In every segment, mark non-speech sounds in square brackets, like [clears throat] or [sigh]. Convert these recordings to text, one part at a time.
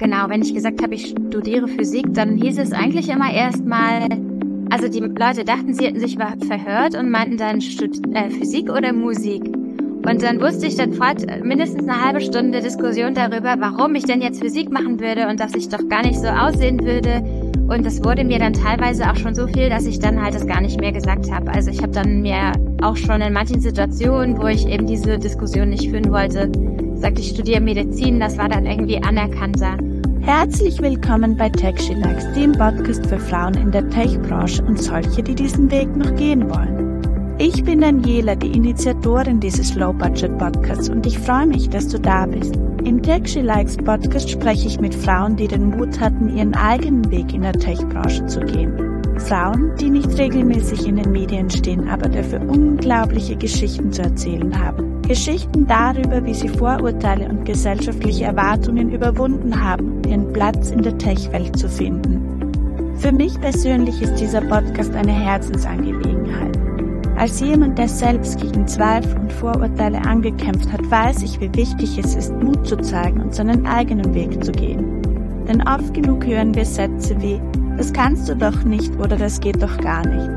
Genau, wenn ich gesagt habe, ich studiere Physik, dann hieß es eigentlich immer erstmal, also die Leute dachten, sie hätten sich verhört und meinten dann Stud äh, Physik oder Musik. Und dann wusste ich dann fort mindestens eine halbe Stunde Diskussion darüber, warum ich denn jetzt Physik machen würde und dass ich doch gar nicht so aussehen würde. Und das wurde mir dann teilweise auch schon so viel, dass ich dann halt das gar nicht mehr gesagt habe. Also ich habe dann mir auch schon in manchen Situationen, wo ich eben diese Diskussion nicht führen wollte, gesagt, ich studiere Medizin, das war dann irgendwie anerkannter. Herzlich willkommen bei TechShilax, dem Podcast für Frauen in der Tech-Branche und solche, die diesen Weg noch gehen wollen. Ich bin Daniela, die Initiatorin dieses Low-Budget-Podcasts und ich freue mich, dass du da bist. Im TechShiLikes Podcast spreche ich mit Frauen, die den Mut hatten, ihren eigenen Weg in der Tech-Branche zu gehen. Frauen, die nicht regelmäßig in den Medien stehen, aber dafür unglaubliche Geschichten zu erzählen haben. Geschichten darüber, wie sie Vorurteile und gesellschaftliche Erwartungen überwunden haben, ihren Platz in der Tech-Welt zu finden. Für mich persönlich ist dieser Podcast eine Herzensangelegenheit. Als jemand, der selbst gegen Zweifel und Vorurteile angekämpft hat, weiß ich, wie wichtig es ist, Mut zu zeigen und seinen eigenen Weg zu gehen. Denn oft genug hören wir Sätze wie, das kannst du doch nicht oder das geht doch gar nicht.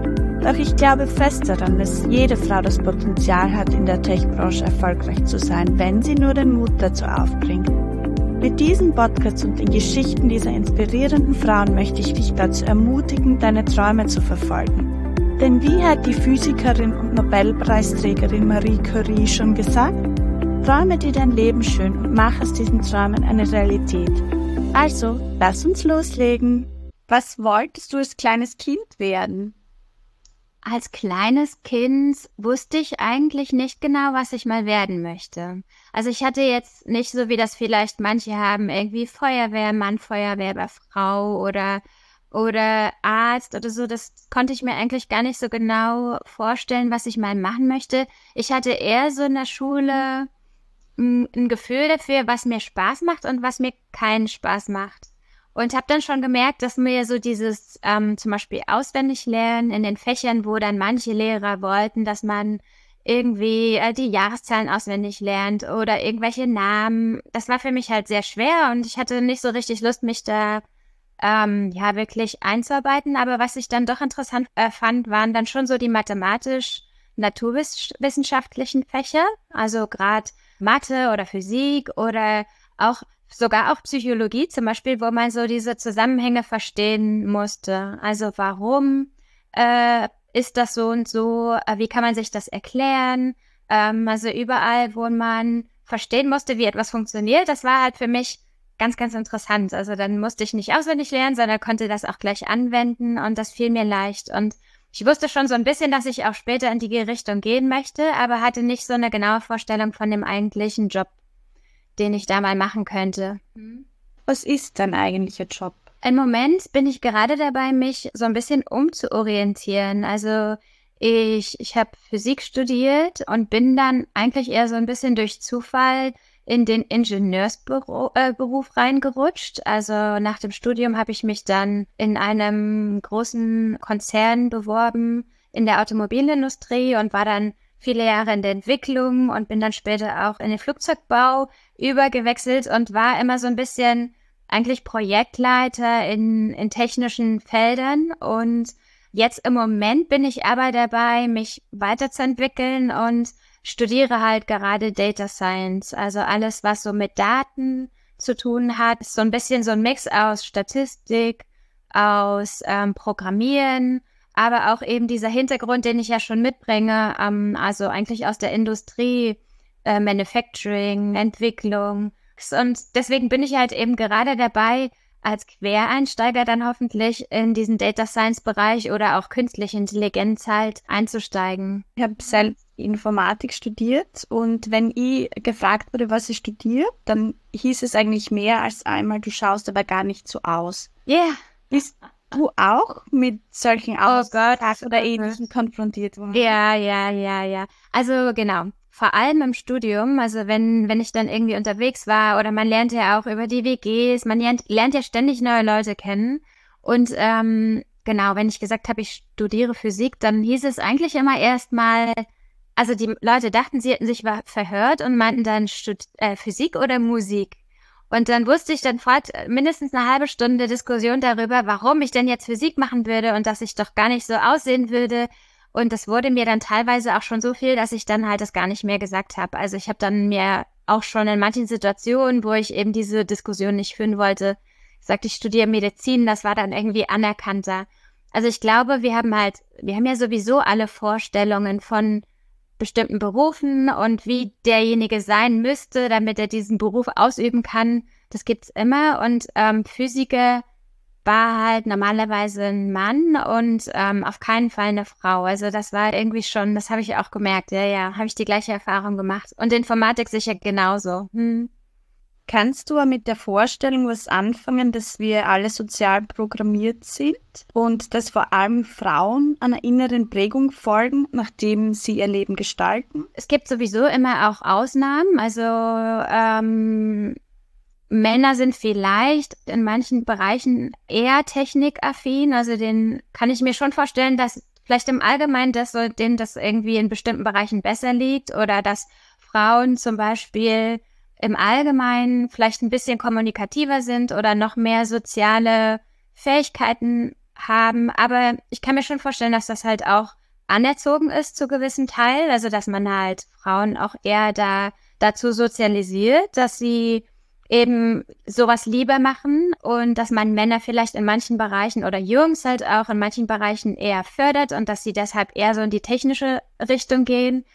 Doch ich glaube fest daran, dass jede Frau das Potenzial hat, in der Tech-Branche erfolgreich zu sein, wenn sie nur den Mut dazu aufbringt. Mit diesem Podcast und den Geschichten dieser inspirierenden Frauen möchte ich dich dazu ermutigen, deine Träume zu verfolgen. Denn wie hat die Physikerin und Nobelpreisträgerin Marie Curie schon gesagt? Träume dir dein Leben schön und mach aus diesen Träumen eine Realität. Also, lass uns loslegen. Was wolltest du als kleines Kind werden? Als kleines Kind wusste ich eigentlich nicht genau, was ich mal werden möchte. Also ich hatte jetzt nicht so, wie das vielleicht manche haben, irgendwie Feuerwehrmann, Feuerwehrfrau oder oder Arzt oder so. Das konnte ich mir eigentlich gar nicht so genau vorstellen, was ich mal machen möchte. Ich hatte eher so in der Schule ein, ein Gefühl dafür, was mir Spaß macht und was mir keinen Spaß macht. Und habe dann schon gemerkt, dass mir so dieses ähm, zum Beispiel auswendig lernen in den Fächern, wo dann manche Lehrer wollten, dass man irgendwie äh, die Jahreszahlen auswendig lernt oder irgendwelche Namen. Das war für mich halt sehr schwer und ich hatte nicht so richtig Lust, mich da ähm, ja wirklich einzuarbeiten. Aber was ich dann doch interessant äh, fand, waren dann schon so die mathematisch-naturwissenschaftlichen Fächer, also gerade Mathe oder Physik oder auch sogar auch Psychologie zum Beispiel, wo man so diese Zusammenhänge verstehen musste. Also warum äh, ist das so und so? Äh, wie kann man sich das erklären? Ähm, also überall, wo man verstehen musste, wie etwas funktioniert, das war halt für mich ganz, ganz interessant. Also dann musste ich nicht auswendig lernen, sondern konnte das auch gleich anwenden und das fiel mir leicht. Und ich wusste schon so ein bisschen, dass ich auch später in die Richtung gehen möchte, aber hatte nicht so eine genaue Vorstellung von dem eigentlichen Job, den ich da mal machen könnte. Mhm. Was ist dein eigentlicher Job? Im Moment bin ich gerade dabei, mich so ein bisschen umzuorientieren. Also ich, ich habe Physik studiert und bin dann eigentlich eher so ein bisschen durch Zufall in den Ingenieursberuf äh, reingerutscht. Also nach dem Studium habe ich mich dann in einem großen Konzern beworben in der Automobilindustrie und war dann viele Jahre in der Entwicklung und bin dann später auch in den Flugzeugbau übergewechselt und war immer so ein bisschen eigentlich Projektleiter in, in technischen Feldern und jetzt im Moment bin ich aber dabei, mich weiterzuentwickeln und studiere halt gerade Data Science, also alles, was so mit Daten zu tun hat, so ein bisschen so ein Mix aus Statistik, aus ähm, Programmieren, aber auch eben dieser Hintergrund, den ich ja schon mitbringe, ähm, also eigentlich aus der Industrie, äh, Manufacturing, Entwicklung. Und deswegen bin ich halt eben gerade dabei, als Quereinsteiger dann hoffentlich in diesen Data Science Bereich oder auch künstliche Intelligenz halt einzusteigen. Ich habe selbst Informatik studiert und wenn ich gefragt wurde, was ich studiere, dann hieß es eigentlich mehr als einmal, du schaust aber gar nicht so aus. Ja. Yeah. Bist du auch mit solchen oh Gott. oder ähnlichen konfrontiert worden? Ja, ja, ja, ja. Also genau. Vor allem im Studium, also wenn, wenn ich dann irgendwie unterwegs war oder man lernt ja auch über die WGs, man lernt, lernt ja ständig neue Leute kennen. Und ähm, genau, wenn ich gesagt habe, ich studiere Physik, dann hieß es eigentlich immer erstmal, also die Leute dachten, sie hätten sich verhört und meinten dann Stud äh, Physik oder Musik. Und dann wusste ich dann fort mindestens eine halbe Stunde Diskussion darüber, warum ich denn jetzt Physik machen würde und dass ich doch gar nicht so aussehen würde. Und das wurde mir dann teilweise auch schon so viel, dass ich dann halt das gar nicht mehr gesagt habe. Also ich habe dann mir auch schon in manchen Situationen, wo ich eben diese Diskussion nicht führen wollte, gesagt, ich studiere Medizin, das war dann irgendwie anerkannter. Also ich glaube, wir haben halt, wir haben ja sowieso alle Vorstellungen von bestimmten Berufen und wie derjenige sein müsste, damit er diesen Beruf ausüben kann. Das gibt's immer. Und ähm, Physiker war halt normalerweise ein Mann und ähm, auf keinen Fall eine Frau. Also das war irgendwie schon, das habe ich auch gemerkt. Ja, ja, habe ich die gleiche Erfahrung gemacht. Und Informatik sicher genauso. Hm. Kannst du mit der Vorstellung was anfangen, dass wir alle sozial programmiert sind und dass vor allem Frauen einer inneren Prägung folgen, nachdem sie ihr Leben gestalten? Es gibt sowieso immer auch Ausnahmen. Also ähm, Männer sind vielleicht in manchen Bereichen eher technikaffin. Also den kann ich mir schon vorstellen, dass vielleicht im Allgemeinen das so, denen das irgendwie in bestimmten Bereichen besser liegt oder dass Frauen zum Beispiel im Allgemeinen vielleicht ein bisschen kommunikativer sind oder noch mehr soziale Fähigkeiten haben. Aber ich kann mir schon vorstellen, dass das halt auch anerzogen ist zu gewissen Teil. Also, dass man halt Frauen auch eher da dazu sozialisiert, dass sie eben sowas lieber machen und dass man Männer vielleicht in manchen Bereichen oder Jungs halt auch in manchen Bereichen eher fördert und dass sie deshalb eher so in die technische Richtung gehen.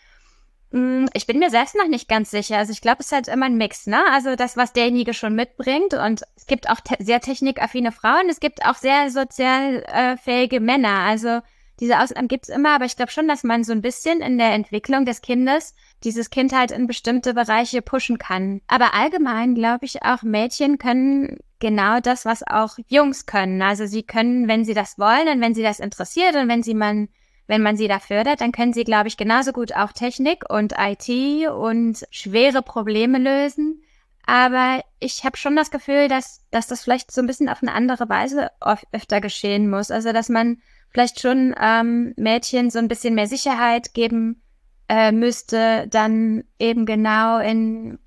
Mm, ich bin mir selbst noch nicht ganz sicher. Also ich glaube, es ist halt immer ein Mix, ne? Also das, was derjenige schon mitbringt. Und es gibt auch te sehr technikaffine Frauen, es gibt auch sehr sozial äh, fähige Männer. Also diese Ausnahmen gibt's immer, aber ich glaube schon, dass man so ein bisschen in der Entwicklung des Kindes dieses Kind halt in bestimmte Bereiche pushen kann. Aber allgemein glaube ich auch, Mädchen können genau das, was auch Jungs können. Also sie können, wenn sie das wollen und wenn sie das interessiert und wenn sie man wenn man sie da fördert, dann können sie, glaube ich, genauso gut auch Technik und IT und schwere Probleme lösen. Aber ich habe schon das Gefühl, dass, dass das vielleicht so ein bisschen auf eine andere Weise öfter geschehen muss. Also dass man vielleicht schon ähm, Mädchen so ein bisschen mehr Sicherheit geben äh, müsste, dann eben genau in,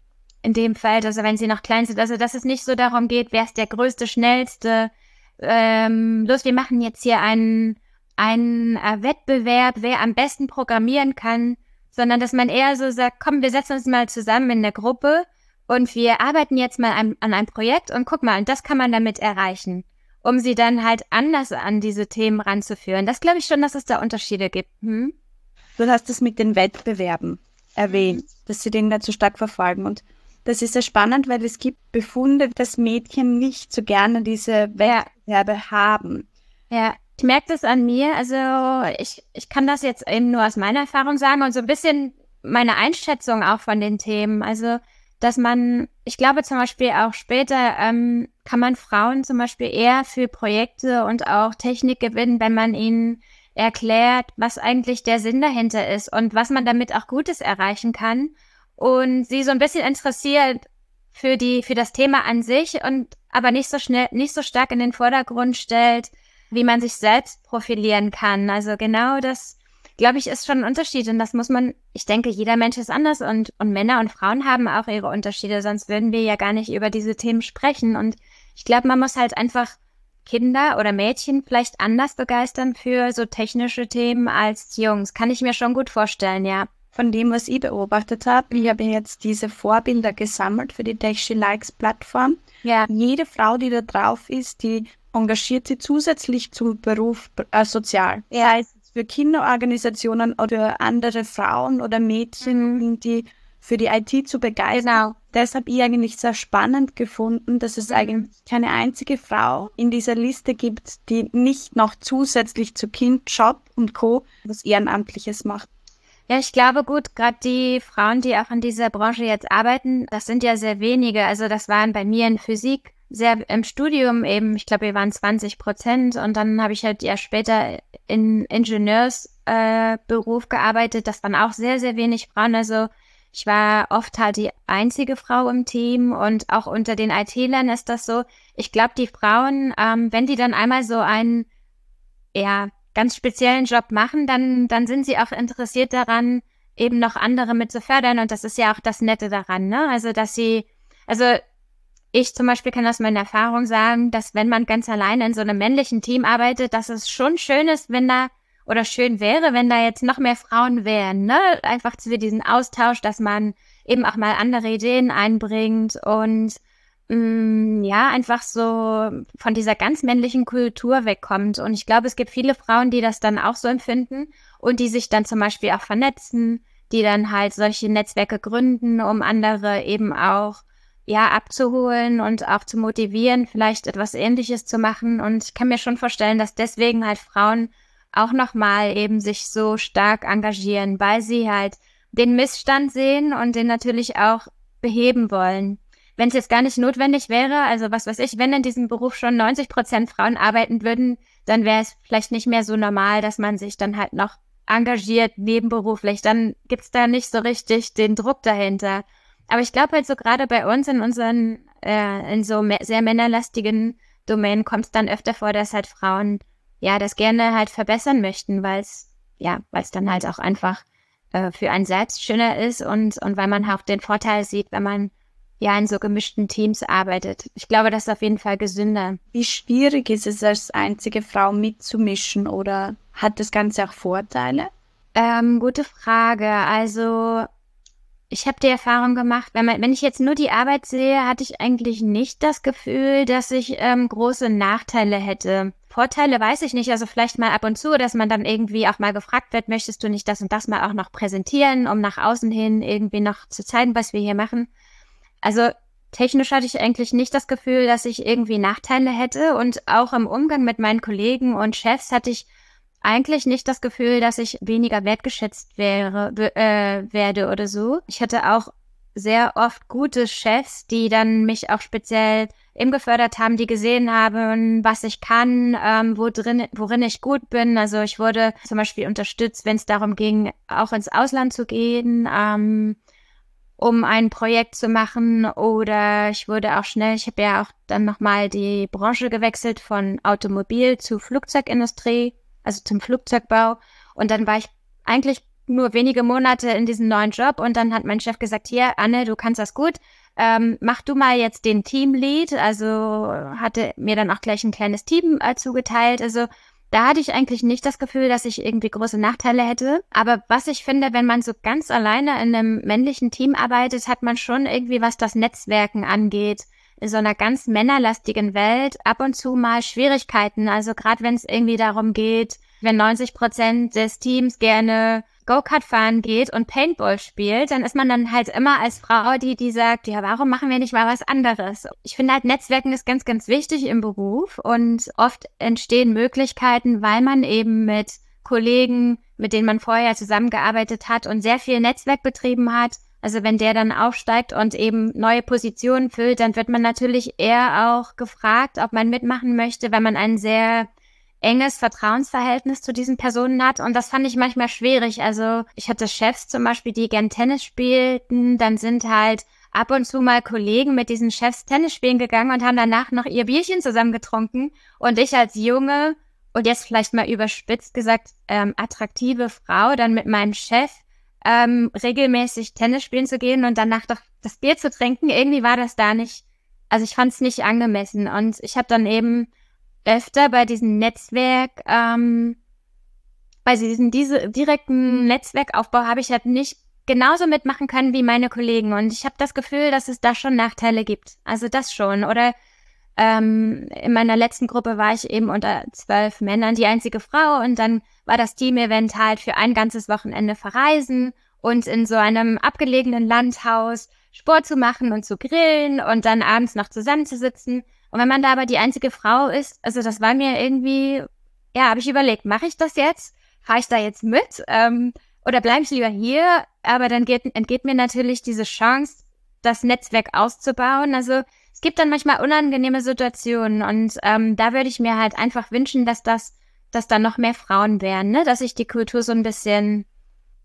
in dem Feld, also wenn sie noch klein sind, also dass es nicht so darum geht, wer ist der größte, schnellste, ähm, los, wir machen jetzt hier einen ein äh, Wettbewerb, wer am besten programmieren kann, sondern dass man eher so sagt, komm, wir setzen uns mal zusammen in der Gruppe und wir arbeiten jetzt mal an, an einem Projekt und guck mal, und das kann man damit erreichen, um sie dann halt anders an diese Themen ranzuführen. Das glaube ich schon, dass es da Unterschiede gibt. Hm? Du hast es mit den Wettbewerben erwähnt, mhm. dass sie den so stark verfolgen und das ist sehr spannend, weil es gibt Befunde, dass Mädchen nicht so gerne diese Wettbewerbe haben. Ja. Ich merke das an mir. Also ich, ich kann das jetzt eben nur aus meiner Erfahrung sagen und so ein bisschen meine Einschätzung auch von den Themen. Also, dass man, ich glaube zum Beispiel auch später ähm, kann man Frauen zum Beispiel eher für Projekte und auch Technik gewinnen, wenn man ihnen erklärt, was eigentlich der Sinn dahinter ist und was man damit auch Gutes erreichen kann und sie so ein bisschen interessiert für die, für das Thema an sich und aber nicht so schnell, nicht so stark in den Vordergrund stellt, wie man sich selbst profilieren kann. Also genau das, glaube ich, ist schon ein Unterschied. Und das muss man, ich denke, jeder Mensch ist anders und, und Männer und Frauen haben auch ihre Unterschiede, sonst würden wir ja gar nicht über diese Themen sprechen. Und ich glaube, man muss halt einfach Kinder oder Mädchen vielleicht anders begeistern für so technische Themen als Jungs. Kann ich mir schon gut vorstellen, ja. Von dem, was ich beobachtet habe, ich habe jetzt diese Vorbilder gesammelt für die Tech She Likes Plattform. Ja. Jede Frau, die da drauf ist, die engagiert sie zusätzlich zum Beruf äh, sozial. Er ist für Kinderorganisationen oder andere Frauen oder Mädchen, mhm. die für die IT zu begeistern. Genau. Das habe ich eigentlich sehr spannend gefunden, dass es mhm. eigentlich keine einzige Frau in dieser Liste gibt, die nicht noch zusätzlich zu Kind, Job und Co. was Ehrenamtliches macht. Ja, ich glaube gut, gerade die Frauen, die auch in dieser Branche jetzt arbeiten, das sind ja sehr wenige. Also das waren bei mir in Physik sehr im Studium eben, ich glaube, wir waren 20 Prozent und dann habe ich halt ja später in Ingenieursberuf äh, gearbeitet. Das waren auch sehr, sehr wenig Frauen. Also ich war oft halt die einzige Frau im Team und auch unter den IT-Lern ist das so. Ich glaube, die Frauen, ähm, wenn die dann einmal so einen, ja, ganz speziellen Job machen, dann, dann sind sie auch interessiert daran, eben noch andere mit zu fördern. Und das ist ja auch das Nette daran, ne? Also, dass sie, also ich zum Beispiel kann aus meiner Erfahrung sagen, dass wenn man ganz alleine in so einem männlichen Team arbeitet, dass es schon schön ist, wenn da oder schön wäre, wenn da jetzt noch mehr Frauen wären, ne? Einfach für diesen Austausch, dass man eben auch mal andere Ideen einbringt und mh, mm, ja, einfach so von dieser ganz männlichen Kultur wegkommt. Und ich glaube, es gibt viele Frauen, die das dann auch so empfinden und die sich dann zum Beispiel auch vernetzen, die dann halt solche Netzwerke gründen, um andere eben auch ja, abzuholen und auch zu motivieren, vielleicht etwas Ähnliches zu machen. Und ich kann mir schon vorstellen, dass deswegen halt Frauen auch nochmal eben sich so stark engagieren, weil sie halt den Missstand sehen und den natürlich auch beheben wollen. Wenn es jetzt gar nicht notwendig wäre, also was weiß ich, wenn in diesem Beruf schon 90 Prozent Frauen arbeiten würden, dann wäre es vielleicht nicht mehr so normal, dass man sich dann halt noch engagiert nebenberuflich. Dann gibt's da nicht so richtig den Druck dahinter. Aber ich glaube halt so gerade bei uns in unseren, äh, in so sehr männerlastigen Domänen kommt es dann öfter vor, dass halt Frauen ja das gerne halt verbessern möchten, weil es ja, weil es dann halt auch einfach äh, für einen selbst schöner ist und und weil man auch den Vorteil sieht, wenn man ja in so gemischten Teams arbeitet. Ich glaube, das ist auf jeden Fall gesünder. Wie schwierig ist es als einzige Frau mitzumischen oder hat das Ganze auch Vorteile? Ähm, gute Frage. Also ich habe die Erfahrung gemacht, wenn, man, wenn ich jetzt nur die Arbeit sehe, hatte ich eigentlich nicht das Gefühl, dass ich ähm, große Nachteile hätte. Vorteile weiß ich nicht, also vielleicht mal ab und zu, dass man dann irgendwie auch mal gefragt wird, möchtest du nicht das und das mal auch noch präsentieren, um nach außen hin irgendwie noch zu zeigen, was wir hier machen. Also technisch hatte ich eigentlich nicht das Gefühl, dass ich irgendwie Nachteile hätte und auch im Umgang mit meinen Kollegen und Chefs hatte ich eigentlich nicht das Gefühl, dass ich weniger wertgeschätzt wäre, äh, werde oder so. Ich hatte auch sehr oft gute Chefs, die dann mich auch speziell eben gefördert haben, die gesehen haben, was ich kann, ähm, wo drin, worin ich gut bin. Also ich wurde zum Beispiel unterstützt, wenn es darum ging, auch ins Ausland zu gehen, ähm, um ein Projekt zu machen. Oder ich wurde auch schnell, ich habe ja auch dann nochmal die Branche gewechselt von Automobil zu Flugzeugindustrie also zum Flugzeugbau. Und dann war ich eigentlich nur wenige Monate in diesem neuen Job und dann hat mein Chef gesagt, hier, Anne, du kannst das gut, ähm, mach du mal jetzt den Teamlead. Also hatte mir dann auch gleich ein kleines Team äh, zugeteilt. Also da hatte ich eigentlich nicht das Gefühl, dass ich irgendwie große Nachteile hätte. Aber was ich finde, wenn man so ganz alleine in einem männlichen Team arbeitet, hat man schon irgendwie, was das Netzwerken angeht, in so einer ganz männerlastigen Welt ab und zu mal Schwierigkeiten. Also gerade wenn es irgendwie darum geht, wenn 90 Prozent des Teams gerne Go-Kart fahren geht und Paintball spielt, dann ist man dann halt immer als Frau die, die sagt, ja, warum machen wir nicht mal was anderes? Ich finde halt, Netzwerken ist ganz, ganz wichtig im Beruf und oft entstehen Möglichkeiten, weil man eben mit Kollegen, mit denen man vorher zusammengearbeitet hat und sehr viel Netzwerk betrieben hat, also wenn der dann aufsteigt und eben neue Positionen füllt, dann wird man natürlich eher auch gefragt, ob man mitmachen möchte, wenn man ein sehr enges Vertrauensverhältnis zu diesen Personen hat. Und das fand ich manchmal schwierig. Also ich hatte Chefs zum Beispiel, die gern Tennis spielten. Dann sind halt ab und zu mal Kollegen mit diesen Chefs Tennis spielen gegangen und haben danach noch ihr Bierchen zusammen getrunken. Und ich als junge und jetzt vielleicht mal überspitzt gesagt ähm, attraktive Frau dann mit meinem Chef ähm, regelmäßig Tennis spielen zu gehen und danach doch das Bier zu trinken, irgendwie war das da nicht, also ich fand es nicht angemessen. Und ich habe dann eben öfter bei diesem Netzwerk, ähm, bei diesem diese, direkten Netzwerkaufbau habe ich halt nicht genauso mitmachen können wie meine Kollegen. Und ich habe das Gefühl, dass es da schon Nachteile gibt. Also das schon. Oder ähm, in meiner letzten Gruppe war ich eben unter zwölf Männern die einzige Frau und dann war das Team-Event halt für ein ganzes Wochenende verreisen und in so einem abgelegenen Landhaus Sport zu machen und zu grillen und dann abends noch zusammenzusitzen. Und wenn man da aber die einzige Frau ist, also das war mir irgendwie, ja, habe ich überlegt, mache ich das jetzt? Fahre ich da jetzt mit? Ähm, oder bleibe ich lieber hier? Aber dann geht, entgeht mir natürlich diese Chance, das Netzwerk auszubauen. Also es gibt dann manchmal unangenehme Situationen und ähm, da würde ich mir halt einfach wünschen, dass das, dass da noch mehr Frauen wären, ne? dass sich die Kultur so ein bisschen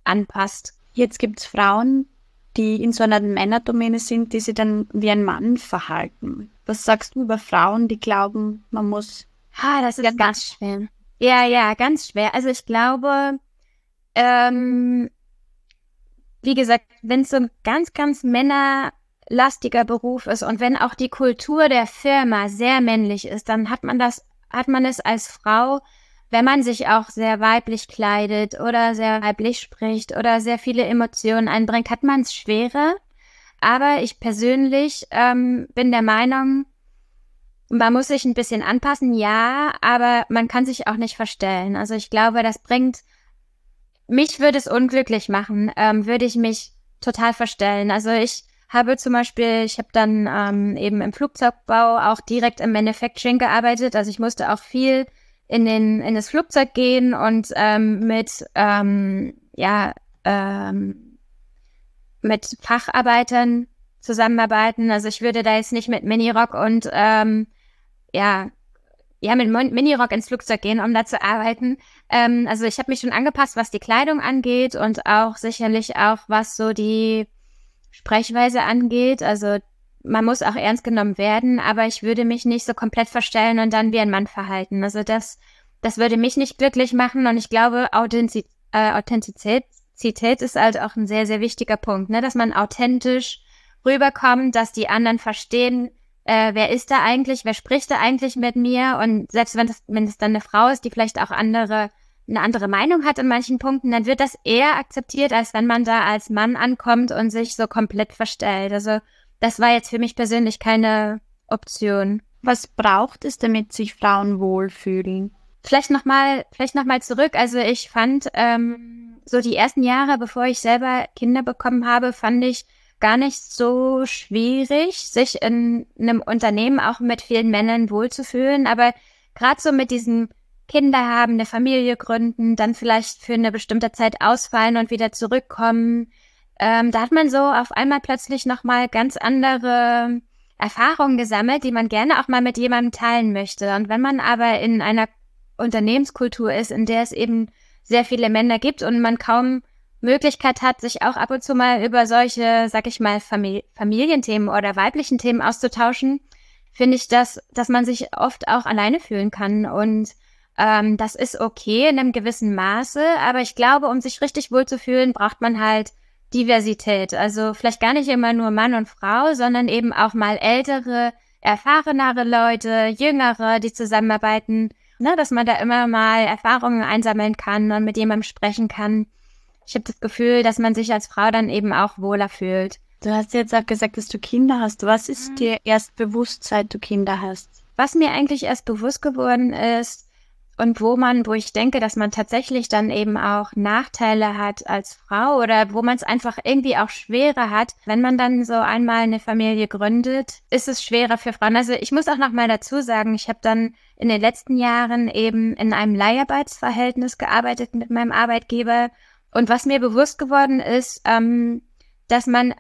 anpasst. Jetzt gibt's Frauen, die in so einer Männerdomäne sind, die sich dann wie ein Mann verhalten. Was sagst du über Frauen, die glauben, man muss? Ah, das ist ja, ganz schwer. Ja, ja, ganz schwer. Also ich glaube, ähm, wie gesagt, wenn es so ganz, ganz Männer männerlastiger Beruf ist und wenn auch die Kultur der Firma sehr männlich ist, dann hat man das, hat man es als Frau, wenn man sich auch sehr weiblich kleidet oder sehr weiblich spricht oder sehr viele Emotionen einbringt, hat man es schwerer. Aber ich persönlich ähm, bin der Meinung, man muss sich ein bisschen anpassen, ja, aber man kann sich auch nicht verstellen. Also ich glaube, das bringt, mich würde es unglücklich machen, ähm, würde ich mich total verstellen. Also ich habe zum Beispiel, ich habe dann ähm, eben im Flugzeugbau auch direkt im Manufacturing gearbeitet. Also ich musste auch viel in den in das Flugzeug gehen und ähm, mit ähm, ja ähm, mit Facharbeitern zusammenarbeiten. Also ich würde da jetzt nicht mit Minirock und ähm, ja, ja, mit Minirock ins Flugzeug gehen, um da zu arbeiten. Ähm, also ich habe mich schon angepasst, was die Kleidung angeht und auch sicherlich auch, was so die Sprechweise angeht. Also man muss auch ernst genommen werden, aber ich würde mich nicht so komplett verstellen und dann wie ein Mann verhalten. Also das, das würde mich nicht glücklich machen und ich glaube, Authentiz äh, Authentizität ist halt auch ein sehr, sehr wichtiger Punkt, ne? dass man authentisch rüberkommt, dass die anderen verstehen, äh, wer ist da eigentlich, wer spricht da eigentlich mit mir und selbst wenn das, wenn es dann eine Frau ist, die vielleicht auch andere, eine andere Meinung hat in manchen Punkten, dann wird das eher akzeptiert, als wenn man da als Mann ankommt und sich so komplett verstellt. Also das war jetzt für mich persönlich keine Option. Was braucht es, damit sich Frauen wohlfühlen? Vielleicht nochmal, vielleicht noch mal zurück. Also ich fand, ähm, so die ersten Jahre, bevor ich selber Kinder bekommen habe, fand ich gar nicht so schwierig, sich in einem Unternehmen auch mit vielen Männern wohlzufühlen. Aber gerade so mit diesem Kinder haben, eine Familie gründen, dann vielleicht für eine bestimmte Zeit ausfallen und wieder zurückkommen, ähm, da hat man so auf einmal plötzlich nochmal ganz andere Erfahrungen gesammelt, die man gerne auch mal mit jemandem teilen möchte. Und wenn man aber in einer Unternehmenskultur ist, in der es eben sehr viele Männer gibt und man kaum Möglichkeit hat, sich auch ab und zu mal über solche, sag ich mal, Famili Familienthemen oder weiblichen Themen auszutauschen, finde ich, dass, dass man sich oft auch alleine fühlen kann. Und ähm, das ist okay in einem gewissen Maße, aber ich glaube, um sich richtig wohlzufühlen, braucht man halt Diversität. Also vielleicht gar nicht immer nur Mann und Frau, sondern eben auch mal ältere, erfahrenere Leute, jüngere, die zusammenarbeiten, ne, dass man da immer mal Erfahrungen einsammeln kann und mit jemandem sprechen kann ich habe das Gefühl, dass man sich als Frau dann eben auch wohler fühlt. Du hast jetzt auch gesagt, dass du Kinder hast. Was ist mhm. dir erst bewusst, seit du Kinder hast? Was mir eigentlich erst bewusst geworden ist und wo man, wo ich denke, dass man tatsächlich dann eben auch Nachteile hat als Frau oder wo man es einfach irgendwie auch schwerer hat, wenn man dann so einmal eine Familie gründet, ist es schwerer für Frauen. Also ich muss auch noch mal dazu sagen, ich habe dann in den letzten Jahren eben in einem Leiharbeitsverhältnis gearbeitet mit meinem Arbeitgeber und was mir bewusst geworden ist, ähm, dass man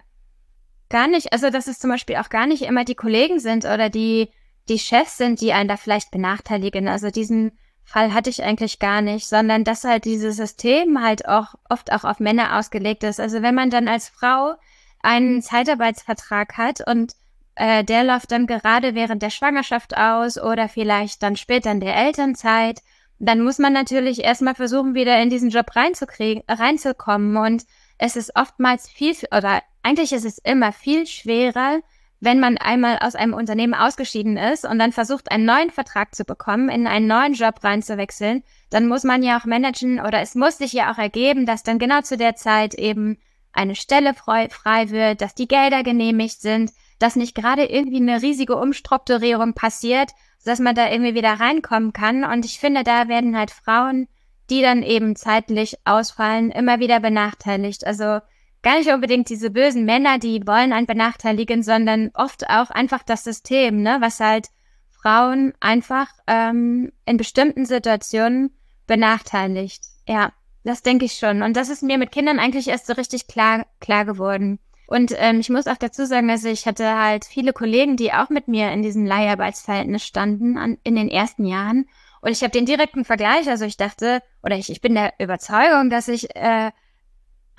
gar nicht, also dass es zum Beispiel auch gar nicht immer die Kollegen sind oder die, die Chefs sind, die einen da vielleicht benachteiligen. Also diesen Fall hatte ich eigentlich gar nicht, sondern dass halt dieses System halt auch oft auch auf Männer ausgelegt ist. Also wenn man dann als Frau einen Zeitarbeitsvertrag hat und äh, der läuft dann gerade während der Schwangerschaft aus oder vielleicht dann später in der Elternzeit dann muss man natürlich erstmal versuchen, wieder in diesen Job reinzukriegen, reinzukommen. Und es ist oftmals viel, oder eigentlich ist es immer viel schwerer, wenn man einmal aus einem Unternehmen ausgeschieden ist und dann versucht, einen neuen Vertrag zu bekommen, in einen neuen Job reinzuwechseln, dann muss man ja auch managen oder es muss sich ja auch ergeben, dass dann genau zu der Zeit eben eine Stelle frei, frei wird, dass die Gelder genehmigt sind, dass nicht gerade irgendwie eine riesige Umstrukturierung passiert dass man da irgendwie wieder reinkommen kann. Und ich finde, da werden halt Frauen, die dann eben zeitlich ausfallen, immer wieder benachteiligt. Also gar nicht unbedingt diese bösen Männer, die wollen einen benachteiligen, sondern oft auch einfach das System, ne, was halt Frauen einfach ähm, in bestimmten Situationen benachteiligt. Ja, das denke ich schon. Und das ist mir mit Kindern eigentlich erst so richtig klar, klar geworden. Und ähm, ich muss auch dazu sagen, also ich hatte halt viele Kollegen, die auch mit mir in diesem Leiharbeitsverhältnis standen an, in den ersten Jahren. Und ich habe den direkten Vergleich, also ich dachte, oder ich, ich bin der Überzeugung, dass ich äh,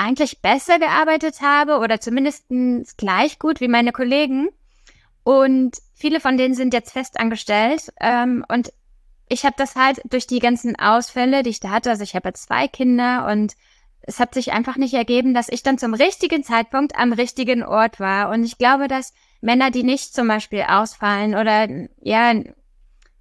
eigentlich besser gearbeitet habe oder zumindest gleich gut wie meine Kollegen. Und viele von denen sind jetzt fest angestellt. Ähm, und ich habe das halt durch die ganzen Ausfälle, die ich da hatte, also ich habe zwei Kinder und es hat sich einfach nicht ergeben, dass ich dann zum richtigen Zeitpunkt am richtigen Ort war. Und ich glaube, dass Männer, die nicht zum Beispiel ausfallen oder ja,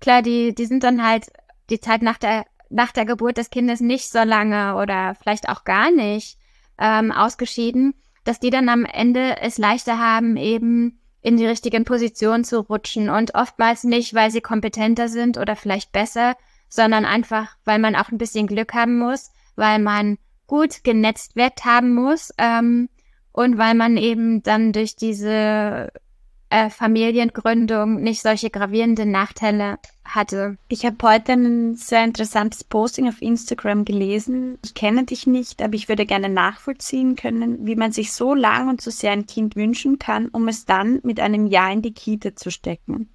klar, die, die sind dann halt die Zeit nach der, nach der Geburt des Kindes nicht so lange oder vielleicht auch gar nicht ähm, ausgeschieden, dass die dann am Ende es leichter haben, eben in die richtigen Positionen zu rutschen. Und oftmals nicht, weil sie kompetenter sind oder vielleicht besser, sondern einfach, weil man auch ein bisschen Glück haben muss, weil man gut genetzwerkt haben muss ähm, und weil man eben dann durch diese äh, Familiengründung nicht solche gravierenden Nachteile hatte. Ich habe heute ein sehr interessantes Posting auf Instagram gelesen. Ich kenne dich nicht, aber ich würde gerne nachvollziehen können, wie man sich so lang und so sehr ein Kind wünschen kann, um es dann mit einem Ja in die Kita zu stecken.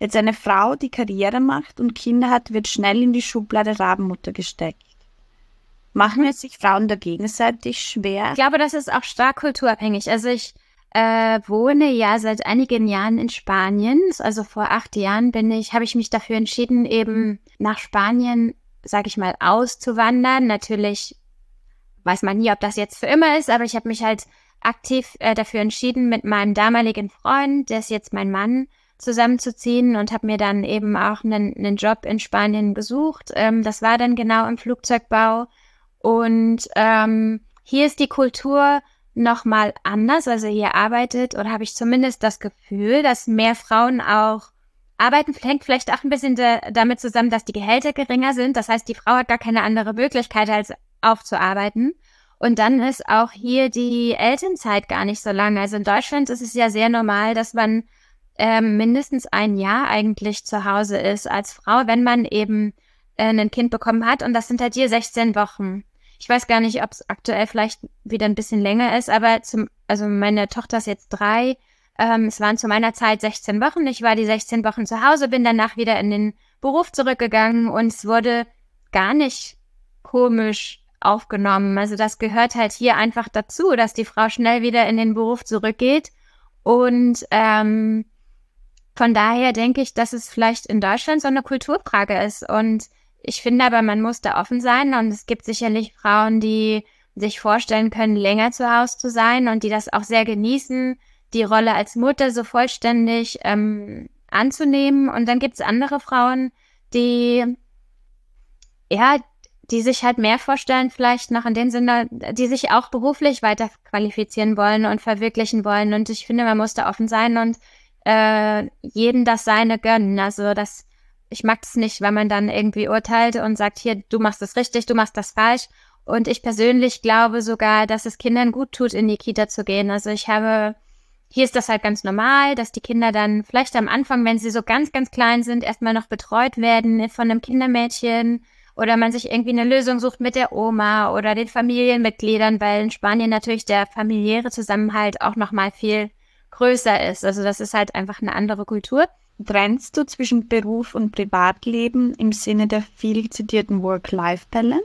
Jetzt eine Frau, die Karriere macht und Kinder hat, wird schnell in die Schublade Rabenmutter gesteckt. Machen es sich Frauen da gegenseitig schwer? Ich glaube, das ist auch stark kulturabhängig. Also ich äh, wohne ja seit einigen Jahren in Spanien. Also vor acht Jahren bin ich, habe ich mich dafür entschieden, eben nach Spanien, sage ich mal, auszuwandern. Natürlich weiß man nie, ob das jetzt für immer ist, aber ich habe mich halt aktiv äh, dafür entschieden, mit meinem damaligen Freund, der ist jetzt mein Mann, zusammenzuziehen und habe mir dann eben auch einen, einen Job in Spanien gesucht. Ähm, das war dann genau im Flugzeugbau. Und ähm, hier ist die Kultur nochmal anders. Also hier arbeitet oder habe ich zumindest das Gefühl, dass mehr Frauen auch arbeiten. Hängt vielleicht auch ein bisschen de, damit zusammen, dass die Gehälter geringer sind. Das heißt, die Frau hat gar keine andere Möglichkeit, als aufzuarbeiten. Und dann ist auch hier die Elternzeit gar nicht so lang. Also in Deutschland ist es ja sehr normal, dass man ähm, mindestens ein Jahr eigentlich zu Hause ist als Frau, wenn man eben äh, ein Kind bekommen hat. Und das sind halt hier 16 Wochen. Ich weiß gar nicht, ob es aktuell vielleicht wieder ein bisschen länger ist, aber zum, also meine Tochter ist jetzt drei. Ähm, es waren zu meiner Zeit 16 Wochen. Ich war die 16 Wochen zu Hause, bin danach wieder in den Beruf zurückgegangen und es wurde gar nicht komisch aufgenommen. Also das gehört halt hier einfach dazu, dass die Frau schnell wieder in den Beruf zurückgeht. Und ähm, von daher denke ich, dass es vielleicht in Deutschland so eine Kulturfrage ist. Und ich finde aber, man muss da offen sein und es gibt sicherlich Frauen, die sich vorstellen können, länger zu Hause zu sein und die das auch sehr genießen, die Rolle als Mutter so vollständig ähm, anzunehmen. Und dann gibt es andere Frauen, die ja, die sich halt mehr vorstellen, vielleicht noch in dem Sinne, die sich auch beruflich weiter qualifizieren wollen und verwirklichen wollen. Und ich finde, man muss da offen sein und äh, jeden das Seine gönnen. Also das ich mag es nicht, wenn man dann irgendwie urteilt und sagt, hier, du machst das richtig, du machst das falsch. Und ich persönlich glaube sogar, dass es Kindern gut tut, in die Kita zu gehen. Also ich habe, hier ist das halt ganz normal, dass die Kinder dann vielleicht am Anfang, wenn sie so ganz, ganz klein sind, erstmal noch betreut werden von einem Kindermädchen oder man sich irgendwie eine Lösung sucht mit der Oma oder den Familienmitgliedern, weil in Spanien natürlich der familiäre Zusammenhalt auch nochmal viel größer ist. Also das ist halt einfach eine andere Kultur. Trennst du zwischen Beruf und Privatleben im Sinne der viel zitierten Work-Life-Balance?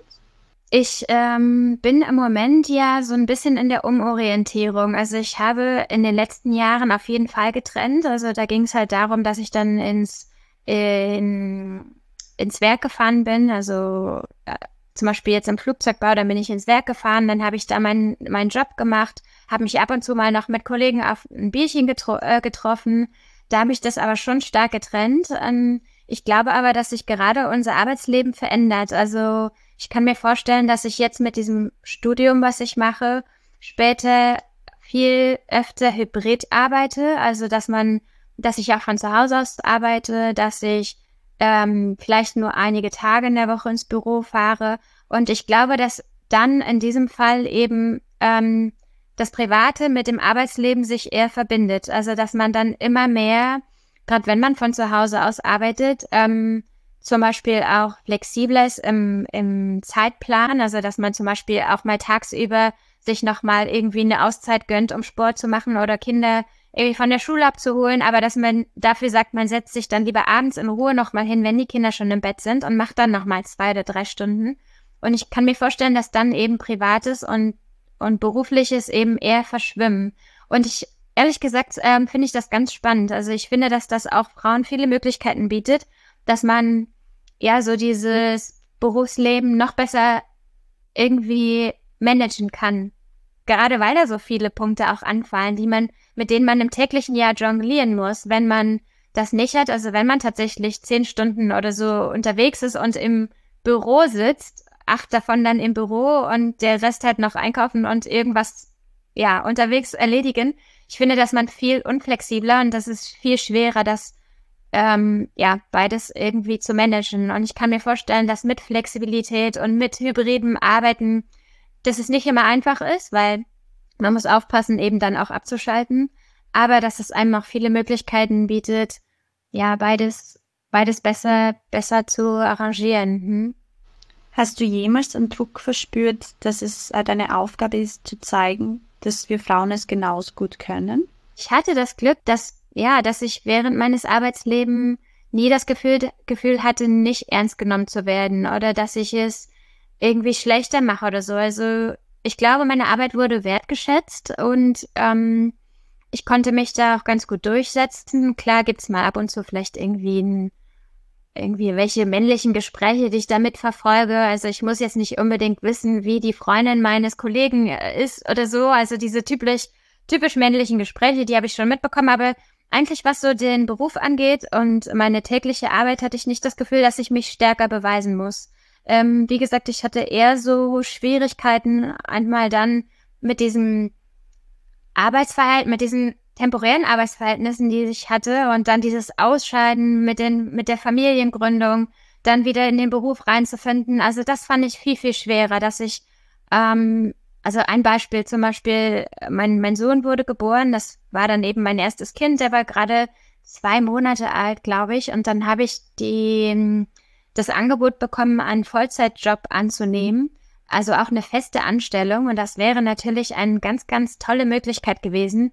Ich ähm, bin im Moment ja so ein bisschen in der Umorientierung. Also ich habe in den letzten Jahren auf jeden Fall getrennt. Also da ging es halt darum, dass ich dann ins, in, ins Werk gefahren bin. Also äh, zum Beispiel jetzt im Flugzeugbau, dann bin ich ins Werk gefahren, dann habe ich da meinen meinen Job gemacht, habe mich ab und zu mal noch mit Kollegen auf ein Bierchen getro äh, getroffen da habe ich das aber schon stark getrennt. Ähm, ich glaube aber, dass sich gerade unser Arbeitsleben verändert. Also ich kann mir vorstellen, dass ich jetzt mit diesem Studium, was ich mache, später viel öfter hybrid arbeite. Also dass man, dass ich auch von zu Hause aus arbeite, dass ich ähm, vielleicht nur einige Tage in der Woche ins Büro fahre. Und ich glaube, dass dann in diesem Fall eben ähm, das Private mit dem Arbeitsleben sich eher verbindet. Also dass man dann immer mehr, gerade wenn man von zu Hause aus arbeitet, ähm, zum Beispiel auch flexibler ist im, im Zeitplan, also dass man zum Beispiel auch mal tagsüber sich nochmal irgendwie eine Auszeit gönnt, um Sport zu machen oder Kinder irgendwie von der Schule abzuholen, aber dass man dafür sagt, man setzt sich dann lieber abends in Ruhe nochmal hin, wenn die Kinder schon im Bett sind und macht dann nochmal zwei oder drei Stunden. Und ich kann mir vorstellen, dass dann eben Privates und und berufliches eben eher verschwimmen. Und ich, ehrlich gesagt, ähm, finde ich das ganz spannend. Also ich finde, dass das auch Frauen viele Möglichkeiten bietet, dass man ja so dieses Berufsleben noch besser irgendwie managen kann. Gerade weil da so viele Punkte auch anfallen, die man, mit denen man im täglichen Jahr jonglieren muss, wenn man das nicht hat, also wenn man tatsächlich zehn Stunden oder so unterwegs ist und im Büro sitzt, acht davon dann im Büro und der Rest halt noch einkaufen und irgendwas, ja, unterwegs erledigen. Ich finde, dass man viel unflexibler und das ist viel schwerer, das, ähm, ja, beides irgendwie zu managen. Und ich kann mir vorstellen, dass mit Flexibilität und mit hybriden Arbeiten, dass es nicht immer einfach ist, weil man muss aufpassen, eben dann auch abzuschalten. Aber dass es einem auch viele Möglichkeiten bietet, ja, beides, beides besser, besser zu arrangieren. Hm? Hast du jemals den Druck verspürt, dass es deine Aufgabe ist, zu zeigen, dass wir Frauen es genauso gut können? Ich hatte das Glück, dass, ja, dass ich während meines Arbeitslebens nie das Gefühl, Gefühl hatte, nicht ernst genommen zu werden oder dass ich es irgendwie schlechter mache oder so. Also ich glaube, meine Arbeit wurde wertgeschätzt und ähm, ich konnte mich da auch ganz gut durchsetzen. Klar gibt's mal ab und zu vielleicht irgendwie ein, irgendwie welche männlichen Gespräche, die ich damit verfolge. Also ich muss jetzt nicht unbedingt wissen, wie die Freundin meines Kollegen äh, ist oder so. Also diese typisch, typisch männlichen Gespräche, die habe ich schon mitbekommen. Aber eigentlich was so den Beruf angeht und meine tägliche Arbeit hatte ich nicht das Gefühl, dass ich mich stärker beweisen muss. Ähm, wie gesagt, ich hatte eher so Schwierigkeiten einmal dann mit diesem Arbeitsverhalten, mit diesen temporären Arbeitsverhältnissen, die ich hatte und dann dieses Ausscheiden mit den, mit der Familiengründung, dann wieder in den Beruf reinzufinden. Also das fand ich viel, viel schwerer, dass ich, ähm, also ein Beispiel zum Beispiel, mein, mein Sohn wurde geboren, das war dann eben mein erstes Kind, der war gerade zwei Monate alt, glaube ich, und dann habe ich die, das Angebot bekommen, einen Vollzeitjob anzunehmen also auch eine feste Anstellung. Und das wäre natürlich eine ganz, ganz tolle Möglichkeit gewesen.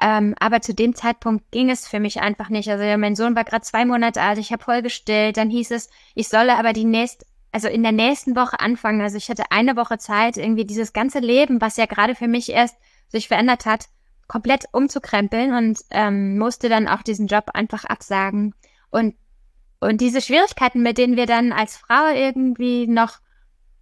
Ähm, aber zu dem Zeitpunkt ging es für mich einfach nicht. Also mein Sohn war gerade zwei Monate alt, ich habe voll gestillt. Dann hieß es, ich solle aber die nächste, also in der nächsten Woche anfangen. Also ich hatte eine Woche Zeit, irgendwie dieses ganze Leben, was ja gerade für mich erst sich verändert hat, komplett umzukrempeln und ähm, musste dann auch diesen Job einfach absagen. Und, und diese Schwierigkeiten, mit denen wir dann als Frau irgendwie noch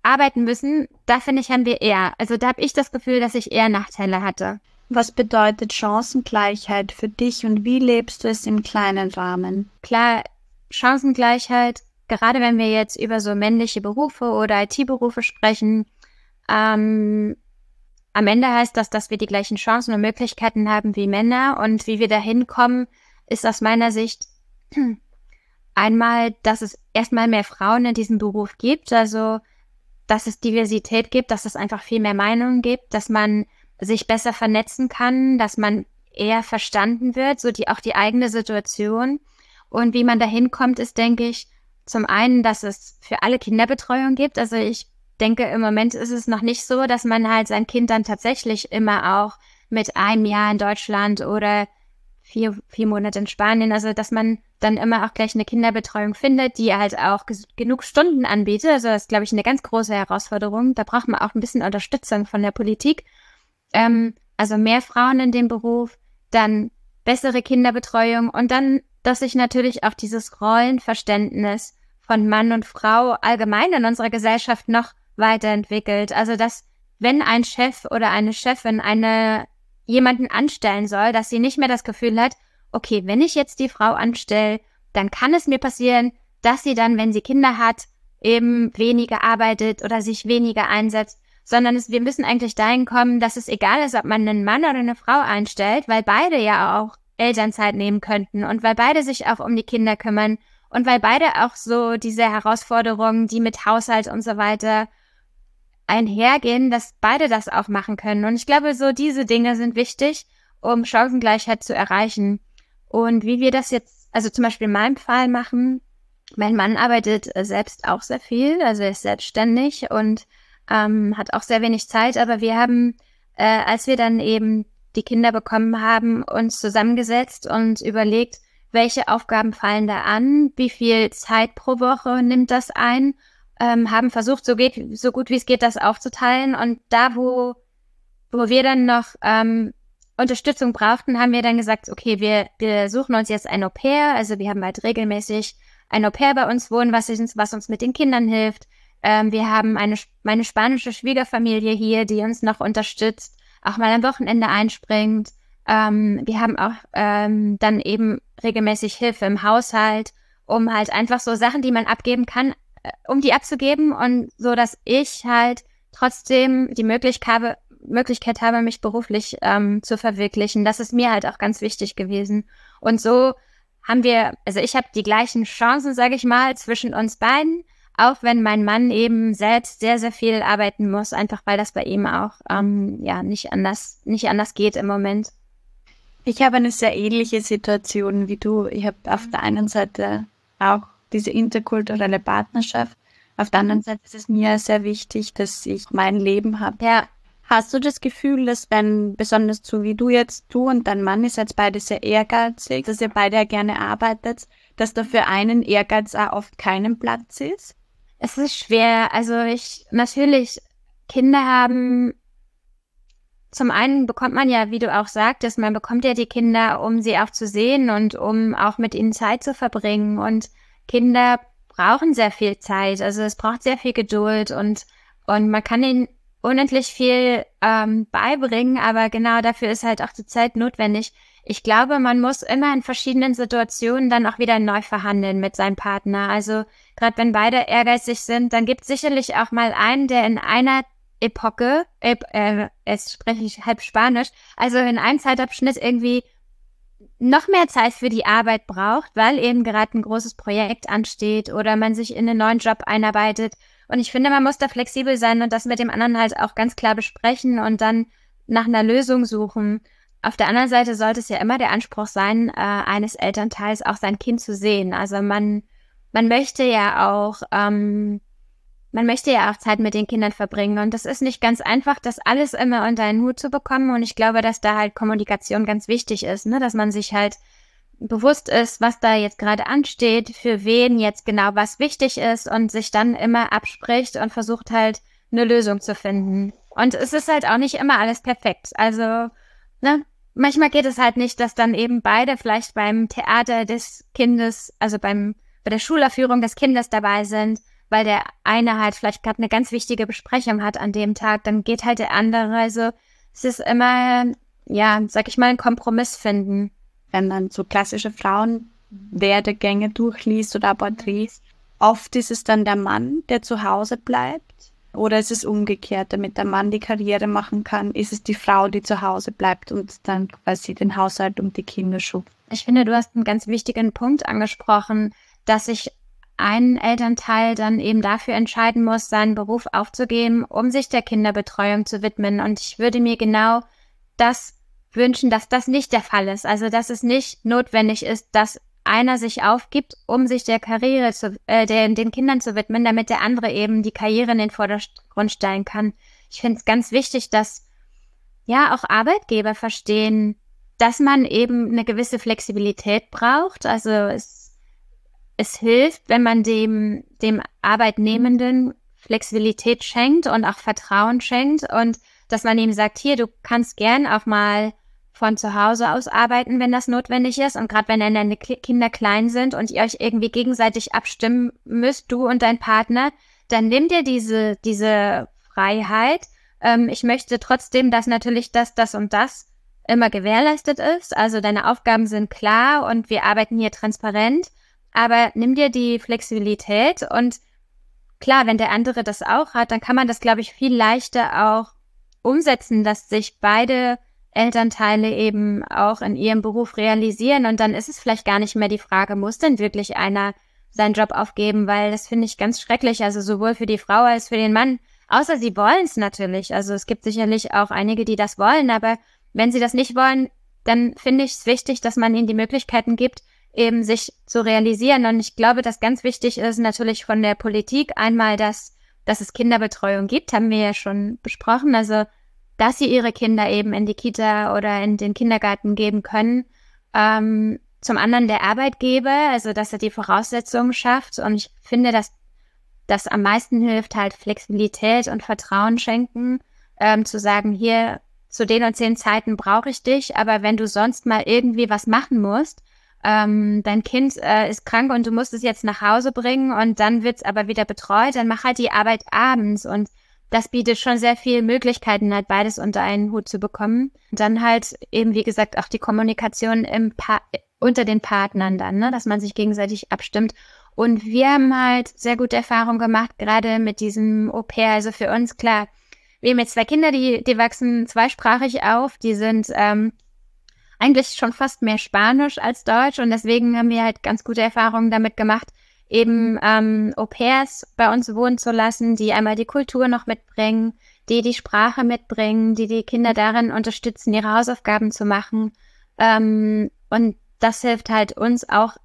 arbeiten müssen, da finde ich, haben wir eher. Also da habe ich das Gefühl, dass ich eher Nachteile hatte. Was bedeutet Chancengleichheit für dich und wie lebst du es im kleinen Rahmen? Klar, Chancengleichheit, gerade wenn wir jetzt über so männliche Berufe oder IT-Berufe sprechen, ähm, am Ende heißt das, dass wir die gleichen Chancen und Möglichkeiten haben wie Männer und wie wir dahin kommen, ist aus meiner Sicht [clears throat] einmal, dass es erstmal mehr Frauen in diesem Beruf gibt. Also dass es Diversität gibt, dass es einfach viel mehr Meinungen gibt, dass man sich besser vernetzen kann, dass man eher verstanden wird, so die auch die eigene Situation. Und wie man dahin kommt, ist, denke ich, zum einen, dass es für alle Kinderbetreuung gibt. Also ich denke, im Moment ist es noch nicht so, dass man halt sein Kind dann tatsächlich immer auch mit einem Jahr in Deutschland oder vier, vier Monate in Spanien, also dass man dann immer auch gleich eine Kinderbetreuung findet, die halt auch genug Stunden anbietet. Also das ist, glaube ich, eine ganz große Herausforderung. Da braucht man auch ein bisschen Unterstützung von der Politik. Ähm, also mehr Frauen in dem Beruf, dann bessere Kinderbetreuung und dann, dass sich natürlich auch dieses Rollenverständnis von Mann und Frau allgemein in unserer Gesellschaft noch weiterentwickelt. Also dass wenn ein Chef oder eine Chefin eine jemanden anstellen soll, dass sie nicht mehr das Gefühl hat, okay, wenn ich jetzt die Frau anstelle, dann kann es mir passieren, dass sie dann, wenn sie Kinder hat, eben weniger arbeitet oder sich weniger einsetzt, sondern es, wir müssen eigentlich dahin kommen, dass es egal ist, ob man einen Mann oder eine Frau einstellt, weil beide ja auch Elternzeit nehmen könnten und weil beide sich auch um die Kinder kümmern und weil beide auch so diese Herausforderungen, die mit Haushalt und so weiter einhergehen, dass beide das auch machen können. Und ich glaube, so diese Dinge sind wichtig, um Chancengleichheit zu erreichen. Und wie wir das jetzt, also zum Beispiel in meinem Fall machen, mein Mann arbeitet äh, selbst auch sehr viel, also er ist selbstständig und ähm, hat auch sehr wenig Zeit, aber wir haben, äh, als wir dann eben die Kinder bekommen haben, uns zusammengesetzt und überlegt, welche Aufgaben fallen da an, wie viel Zeit pro Woche nimmt das ein, ähm, haben versucht, so geht, so gut wie es geht, das aufzuteilen und da, wo, wo wir dann noch ähm, Unterstützung brauchten, haben wir dann gesagt, okay, wir, wir suchen uns jetzt ein Au pair. Also wir haben halt regelmäßig ein Au pair bei uns wohnen, was uns, was uns mit den Kindern hilft. Ähm, wir haben eine, meine spanische Schwiegerfamilie hier, die uns noch unterstützt, auch mal am Wochenende einspringt. Ähm, wir haben auch ähm, dann eben regelmäßig Hilfe im Haushalt, um halt einfach so Sachen, die man abgeben kann, äh, um die abzugeben und so, dass ich halt trotzdem die Möglichkeit habe, Möglichkeit habe, mich beruflich ähm, zu verwirklichen. Das ist mir halt auch ganz wichtig gewesen. Und so haben wir, also ich habe die gleichen Chancen, sage ich mal, zwischen uns beiden, auch wenn mein Mann eben selbst sehr, sehr viel arbeiten muss, einfach weil das bei ihm auch ähm, ja nicht anders, nicht anders geht im Moment. Ich habe eine sehr ähnliche Situation wie du. Ich habe auf der einen Seite auch diese interkulturelle Partnerschaft. Auf der anderen Seite ist es mir sehr wichtig, dass ich mein Leben habe. Ja. Hast du das Gefühl, dass wenn, besonders so wie du jetzt, du und dein Mann, ihr seid beide sehr ehrgeizig, dass ihr beide ja gerne arbeitet, dass da für einen Ehrgeiz auch oft keinen Platz ist? Es ist schwer. Also ich, natürlich, Kinder haben, zum einen bekommt man ja, wie du auch sagtest, man bekommt ja die Kinder, um sie auch zu sehen und um auch mit ihnen Zeit zu verbringen. Und Kinder brauchen sehr viel Zeit. Also es braucht sehr viel Geduld und, und man kann ihnen unendlich viel ähm, beibringen, aber genau dafür ist halt auch die Zeit notwendig. Ich glaube, man muss immer in verschiedenen Situationen dann auch wieder neu verhandeln mit seinem Partner. Also gerade wenn beide ehrgeizig sind, dann gibt sicherlich auch mal einen, der in einer Epoche, äh, äh, jetzt spreche ich halb Spanisch, also in einem Zeitabschnitt irgendwie noch mehr Zeit für die Arbeit braucht, weil eben gerade ein großes Projekt ansteht oder man sich in einen neuen Job einarbeitet und ich finde, man muss da flexibel sein und das mit dem anderen halt auch ganz klar besprechen und dann nach einer Lösung suchen. Auf der anderen Seite sollte es ja immer der Anspruch sein, äh, eines Elternteils auch sein Kind zu sehen. Also man, man möchte ja auch, ähm, man möchte ja auch Zeit mit den Kindern verbringen. Und das ist nicht ganz einfach, das alles immer unter einen Hut zu bekommen. Und ich glaube, dass da halt Kommunikation ganz wichtig ist, ne? dass man sich halt bewusst ist, was da jetzt gerade ansteht, für wen jetzt genau was wichtig ist und sich dann immer abspricht und versucht halt eine Lösung zu finden. Und es ist halt auch nicht immer alles perfekt. Also, ne, manchmal geht es halt nicht, dass dann eben beide vielleicht beim Theater des Kindes, also beim, bei der Schulerführung des Kindes dabei sind, weil der eine halt vielleicht gerade eine ganz wichtige Besprechung hat an dem Tag, dann geht halt der andere. Also, es ist immer, ja, sag ich mal, ein Kompromiss finden wenn man so klassische Frauenwerdegänge durchliest oder Porträts, oft ist es dann der Mann, der zu Hause bleibt. Oder ist es umgekehrt, damit der Mann die Karriere machen kann, ist es die Frau, die zu Hause bleibt und dann quasi den Haushalt und die Kinder schupft. Ich finde, du hast einen ganz wichtigen Punkt angesprochen, dass sich ein Elternteil dann eben dafür entscheiden muss, seinen Beruf aufzugeben, um sich der Kinderbetreuung zu widmen. Und ich würde mir genau das wünschen, dass das nicht der Fall ist. Also dass es nicht notwendig ist, dass einer sich aufgibt, um sich der Karriere zu, äh, den, den Kindern zu widmen, damit der andere eben die Karriere in den Vordergrund stellen kann. Ich finde es ganz wichtig, dass ja auch Arbeitgeber verstehen, dass man eben eine gewisse Flexibilität braucht. Also es, es hilft, wenn man dem, dem Arbeitnehmenden Flexibilität schenkt und auch Vertrauen schenkt und dass man ihm sagt, hier, du kannst gern auch mal von zu Hause aus arbeiten, wenn das notwendig ist. Und gerade wenn deine Kinder klein sind und ihr euch irgendwie gegenseitig abstimmen müsst, du und dein Partner, dann nimm dir diese, diese Freiheit. Ähm, ich möchte trotzdem, dass natürlich das, das und das immer gewährleistet ist. Also deine Aufgaben sind klar und wir arbeiten hier transparent. Aber nimm dir die Flexibilität und klar, wenn der andere das auch hat, dann kann man das, glaube ich, viel leichter auch umsetzen, dass sich beide Elternteile eben auch in ihrem Beruf realisieren. Und dann ist es vielleicht gar nicht mehr die Frage, muss denn wirklich einer seinen Job aufgeben? Weil das finde ich ganz schrecklich. Also sowohl für die Frau als für den Mann. Außer sie wollen es natürlich. Also es gibt sicherlich auch einige, die das wollen. Aber wenn sie das nicht wollen, dann finde ich es wichtig, dass man ihnen die Möglichkeiten gibt, eben sich zu realisieren. Und ich glaube, dass ganz wichtig ist natürlich von der Politik einmal, dass, dass es Kinderbetreuung gibt, haben wir ja schon besprochen. Also dass sie ihre Kinder eben in die Kita oder in den Kindergarten geben können. Ähm, zum anderen der Arbeitgeber, also dass er die Voraussetzungen schafft. Und ich finde, dass das am meisten hilft, halt Flexibilität und Vertrauen schenken, ähm, zu sagen, hier zu den und zehn Zeiten brauche ich dich, aber wenn du sonst mal irgendwie was machen musst, ähm, dein Kind äh, ist krank und du musst es jetzt nach Hause bringen und dann wird's aber wieder betreut, dann mach halt die Arbeit abends und das bietet schon sehr viele Möglichkeiten, halt beides unter einen Hut zu bekommen. Und dann halt eben, wie gesagt, auch die Kommunikation im pa unter den Partnern dann, ne? dass man sich gegenseitig abstimmt. Und wir haben halt sehr gute Erfahrungen gemacht, gerade mit diesem Au pair. Also für uns, klar, wir haben jetzt zwei Kinder, die, die wachsen zweisprachig auf, die sind ähm, eigentlich schon fast mehr Spanisch als Deutsch und deswegen haben wir halt ganz gute Erfahrungen damit gemacht, eben ähm, Au-pairs bei uns wohnen zu lassen, die einmal die Kultur noch mitbringen, die die Sprache mitbringen, die die Kinder darin unterstützen, ihre Hausaufgaben zu machen. Ähm, und das hilft halt uns auch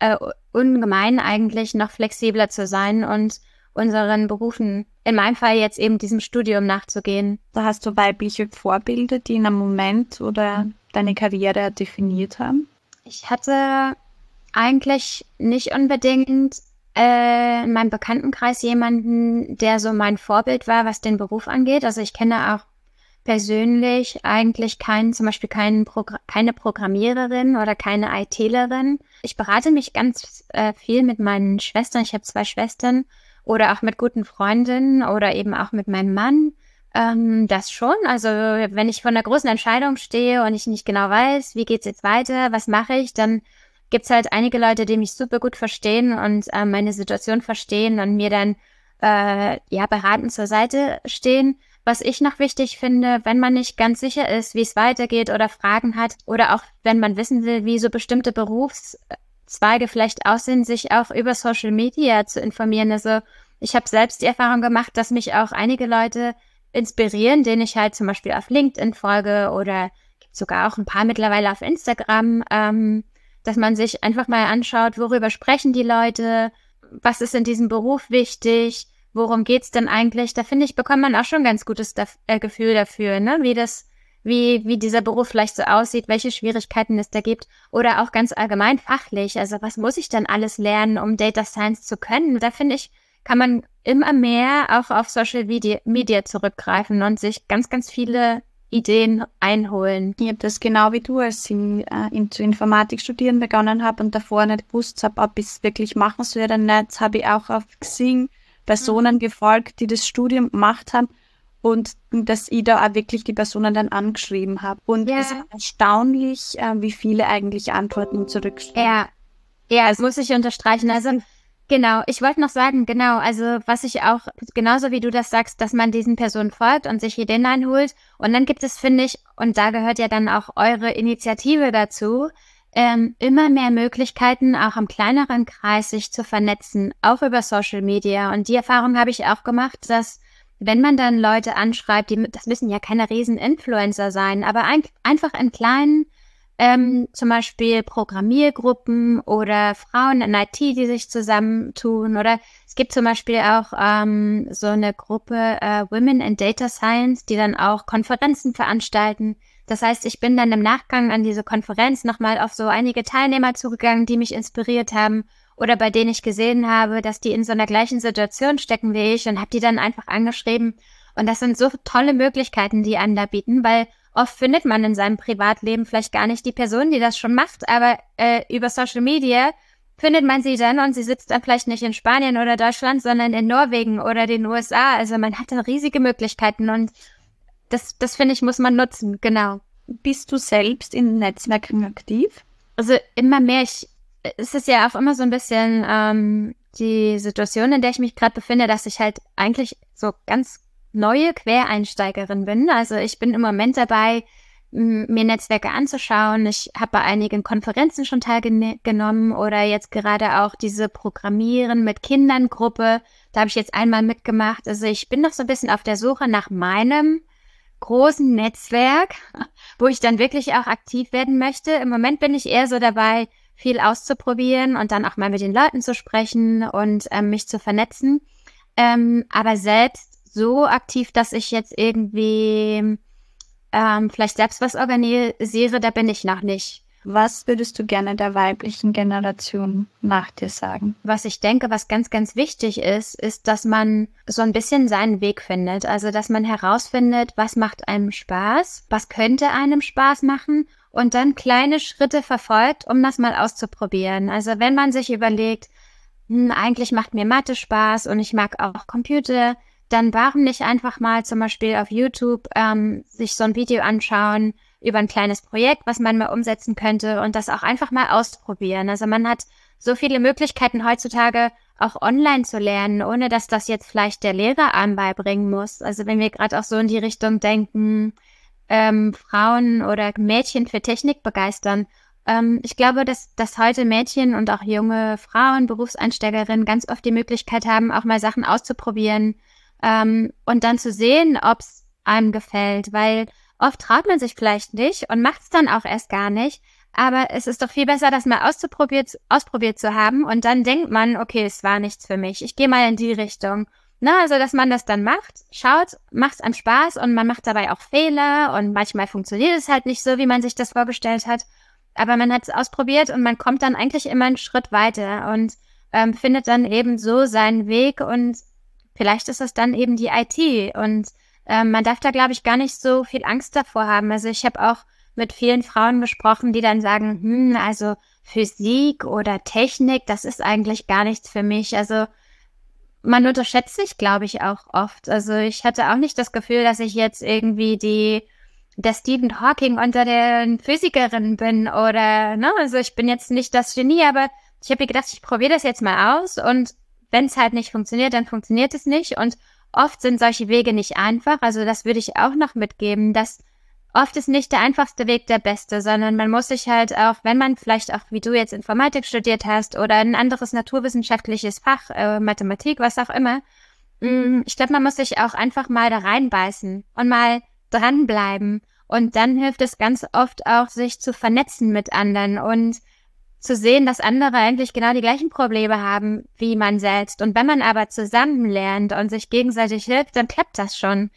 äh, ungemein eigentlich noch flexibler zu sein und unseren Berufen, in meinem Fall jetzt eben diesem Studium nachzugehen. Da hast du weibliche Vorbilder, die in einem Moment oder deine Karriere definiert haben? Ich hatte eigentlich nicht unbedingt äh, in meinem Bekanntenkreis jemanden, der so mein Vorbild war, was den Beruf angeht. Also ich kenne auch persönlich eigentlich keinen, zum Beispiel keinen Progr keine Programmiererin oder keine ITlerin. Ich berate mich ganz äh, viel mit meinen Schwestern. Ich habe zwei Schwestern oder auch mit guten Freundinnen oder eben auch mit meinem Mann. Ähm, das schon. Also wenn ich vor einer großen Entscheidung stehe und ich nicht genau weiß, wie geht's jetzt weiter, was mache ich, dann gibt's halt einige Leute, die mich super gut verstehen und äh, meine Situation verstehen und mir dann äh, ja beratend zur Seite stehen. Was ich noch wichtig finde, wenn man nicht ganz sicher ist, wie es weitergeht oder Fragen hat oder auch wenn man wissen will, wie so bestimmte Berufszweige vielleicht aussehen, sich auch über Social Media zu informieren. Also ich habe selbst die Erfahrung gemacht, dass mich auch einige Leute inspirieren, denen ich halt zum Beispiel auf LinkedIn folge oder gibt sogar auch ein paar mittlerweile auf Instagram. Ähm, dass man sich einfach mal anschaut, worüber sprechen die Leute, was ist in diesem Beruf wichtig, worum geht's denn eigentlich? Da finde ich, bekommt man auch schon ein ganz gutes da äh, Gefühl dafür, ne? Wie das, wie, wie dieser Beruf vielleicht so aussieht, welche Schwierigkeiten es da gibt oder auch ganz allgemein fachlich. Also was muss ich denn alles lernen, um Data Science zu können? Da finde ich, kann man immer mehr auch auf Social Media, Media zurückgreifen und sich ganz, ganz viele Ideen einholen. Ich habe das genau wie du, als ich äh, in, zu Informatik studieren begonnen habe und davor nicht gewusst habe, ob ich es wirklich machen soll oder nicht, habe ich auch auf Xing Personen mhm. gefolgt, die das Studium gemacht haben und dass ich da auch wirklich die Personen dann angeschrieben habe. Und ja. es ist erstaunlich, äh, wie viele eigentlich Antworten zurückschreiben. Ja, ja, das muss ich unterstreichen. Also Genau, ich wollte noch sagen, genau, also was ich auch, genauso wie du das sagst, dass man diesen Personen folgt und sich Ideen einholt. Und dann gibt es, finde ich, und da gehört ja dann auch eure Initiative dazu, ähm, immer mehr Möglichkeiten, auch im kleineren Kreis sich zu vernetzen, auch über Social Media. Und die Erfahrung habe ich auch gemacht, dass wenn man dann Leute anschreibt, die, das müssen ja keine riesen Influencer sein, aber ein, einfach in kleinen ähm, zum Beispiel Programmiergruppen oder Frauen in IT, die sich zusammentun. Oder es gibt zum Beispiel auch ähm, so eine Gruppe äh, Women in Data Science, die dann auch Konferenzen veranstalten. Das heißt, ich bin dann im Nachgang an diese Konferenz nochmal auf so einige Teilnehmer zugegangen, die mich inspiriert haben oder bei denen ich gesehen habe, dass die in so einer gleichen Situation stecken wie ich und habe die dann einfach angeschrieben. Und das sind so tolle Möglichkeiten, die einem da bieten, weil oft findet man in seinem Privatleben vielleicht gar nicht die Person, die das schon macht, aber äh, über Social Media findet man sie dann und sie sitzt dann vielleicht nicht in Spanien oder Deutschland, sondern in Norwegen oder den USA. Also man hat dann riesige Möglichkeiten und das, das finde ich, muss man nutzen, genau. Bist du selbst in Netzwerken aktiv? Also immer mehr. Ich, es ist ja auch immer so ein bisschen ähm, die Situation, in der ich mich gerade befinde, dass ich halt eigentlich so ganz neue Quereinsteigerin bin. Also ich bin im Moment dabei, mir Netzwerke anzuschauen. Ich habe bei einigen Konferenzen schon teilgenommen oder jetzt gerade auch diese Programmieren mit Kindern Gruppe. Da habe ich jetzt einmal mitgemacht. Also ich bin noch so ein bisschen auf der Suche nach meinem großen Netzwerk, [laughs] wo ich dann wirklich auch aktiv werden möchte. Im Moment bin ich eher so dabei, viel auszuprobieren und dann auch mal mit den Leuten zu sprechen und ähm, mich zu vernetzen. Ähm, aber selbst so aktiv, dass ich jetzt irgendwie ähm, vielleicht selbst was organisiere, da bin ich noch nicht. Was würdest du gerne der weiblichen Generation nach dir sagen? Was ich denke, was ganz, ganz wichtig ist, ist, dass man so ein bisschen seinen Weg findet. Also, dass man herausfindet, was macht einem Spaß, was könnte einem Spaß machen und dann kleine Schritte verfolgt, um das mal auszuprobieren. Also wenn man sich überlegt, hm, eigentlich macht mir Mathe Spaß und ich mag auch Computer, dann warum nicht einfach mal zum Beispiel auf YouTube ähm, sich so ein Video anschauen über ein kleines Projekt, was man mal umsetzen könnte und das auch einfach mal ausprobieren. Also man hat so viele Möglichkeiten heutzutage auch online zu lernen, ohne dass das jetzt vielleicht der Lehrer einem beibringen muss. Also wenn wir gerade auch so in die Richtung denken, ähm, Frauen oder Mädchen für Technik begeistern. Ähm, ich glaube, dass, dass heute Mädchen und auch junge Frauen, Berufseinsteigerinnen ganz oft die Möglichkeit haben, auch mal Sachen auszuprobieren ähm, und dann zu sehen, ob es einem gefällt, weil oft traut man sich vielleicht nicht und macht es dann auch erst gar nicht. Aber es ist doch viel besser, das mal auszuprobiert, ausprobiert zu haben und dann denkt man, okay, es war nichts für mich. Ich gehe mal in die Richtung. Na, also, dass man das dann macht, schaut, macht einem Spaß und man macht dabei auch Fehler und manchmal funktioniert es halt nicht so, wie man sich das vorgestellt hat. Aber man hat es ausprobiert und man kommt dann eigentlich immer einen Schritt weiter und ähm, findet dann eben so seinen Weg und vielleicht ist es dann eben die IT und ähm, man darf da, glaube ich, gar nicht so viel Angst davor haben. Also ich habe auch mit vielen Frauen gesprochen, die dann sagen, hm, also Physik oder Technik, das ist eigentlich gar nichts für mich. Also man unterschätzt sich, glaube ich, auch oft. Also ich hatte auch nicht das Gefühl, dass ich jetzt irgendwie die der Stephen Hawking unter den Physikerinnen bin oder ne, also ich bin jetzt nicht das Genie, aber ich habe mir gedacht, ich probiere das jetzt mal aus und wenn es halt nicht funktioniert, dann funktioniert es nicht und oft sind solche Wege nicht einfach. Also das würde ich auch noch mitgeben, dass oft ist nicht der einfachste Weg der beste, sondern man muss sich halt auch, wenn man vielleicht auch wie du jetzt Informatik studiert hast oder ein anderes naturwissenschaftliches Fach, äh, Mathematik, was auch immer, mm, ich glaube, man muss sich auch einfach mal da reinbeißen und mal dranbleiben. Und dann hilft es ganz oft auch, sich zu vernetzen mit anderen und zu sehen, dass andere eigentlich genau die gleichen Probleme haben wie man selbst. Und wenn man aber zusammen lernt und sich gegenseitig hilft, dann klappt das schon.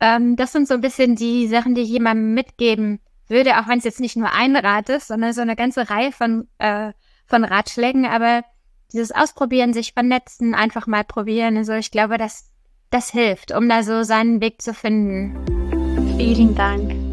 Ähm, das sind so ein bisschen die Sachen, die ich jemandem mitgeben würde, auch wenn es jetzt nicht nur ein Rat ist, sondern so eine ganze Reihe von, äh, von Ratschlägen. Aber dieses Ausprobieren, sich vernetzen, einfach mal probieren, also ich glaube, dass das hilft, um da so seinen Weg zu finden. Vielen Dank.